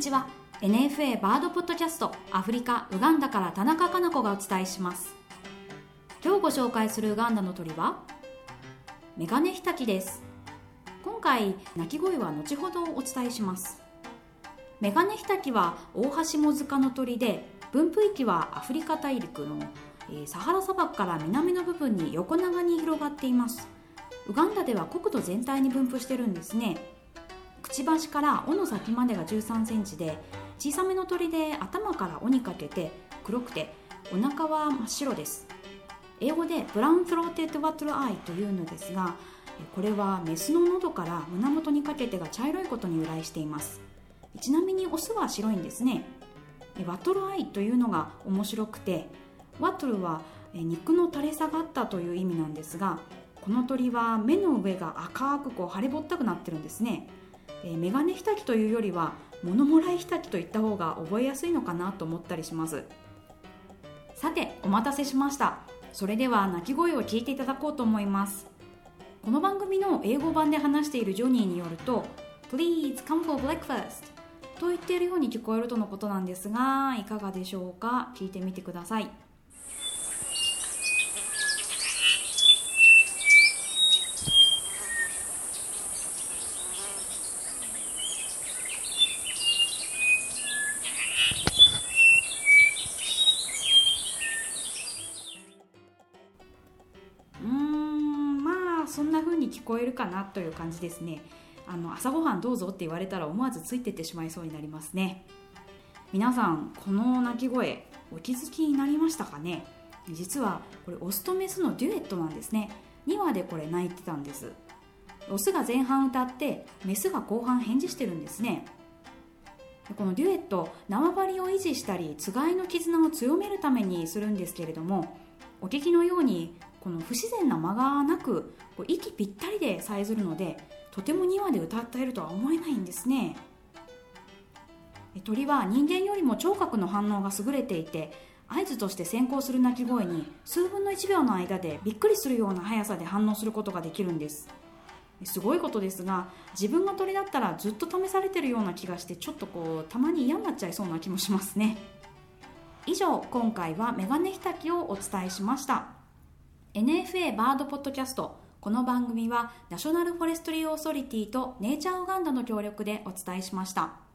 ちは。NFA バードポッドキャストアフリカウガンダから田中かな子がお伝えします。今日ご紹介するウガンダの鳥はメガネヒタキです。今回鳴き声は後ほどお伝えします。メガネヒタキはオオハシモズカの鳥で分布域はアフリカ大陸のサハラ砂漠から南の部分に横長に広がっています。ウガンダでは国土全体に分布してるんですね。くちばしから尾の先までが1 3センチで小さめの鳥で頭から尾にかけて黒くてお腹は真っ白です。英語で Brown-throated Wattle-eye というのですがこれはメスの喉から胸元にかけてが茶色いことに由来しています。ちなみにオスは白いんですね。 Wattle-eye というのが面白くて wattle は肉の垂れ下がったという意味なんですがこの鳥は目の上が赤くこう腫れぼったくなってるんですね。えメガネひたきというよりは物もらいひたきといった方が覚えやすいのかなと思ったりします。さてお待たせしました。それでは鳴き声を聞いていただこうと思います。この番組の英語版で話しているジョニーによると Please come for breakfast と言っているように聞こえるとのことなんですがいかがでしょうか？聞いてみてください。そんな風に聞こえるかなという感じですね。あの朝ごはんどうぞって言われたら思わずついてってしまいそうになりますね。皆さんこの鳴き声お気づきになりましたかね？実はこれオスとメスのデュエットなんですね。2話でこれ鳴いてたんです。オスが前半歌ってメスが後半返事してるんですね。このデュエット縄張りを維持したりつがいの絆を強めるためにするんですけれどもお聞きのようにこの不自然な間がなく息ぴったりでさえずるのでとても2話で歌っているとは思えないんですね。鳥は人間よりも聴覚の反応が優れていて合図として先行する鳴き声に数分の1秒の間でびっくりするような速さで反応することができるんです。すごいことですが自分が鳥だったらずっと試されてるような気がしてちょっとこうたまに嫌になっちゃいそうな気もしますね。以上今回はメガネひたきをお伝えしました。NFA バードポッドキャスト。この番組はナショナルフォレストリーオーソリティとネイチャーオガンダの協力でお伝えしました。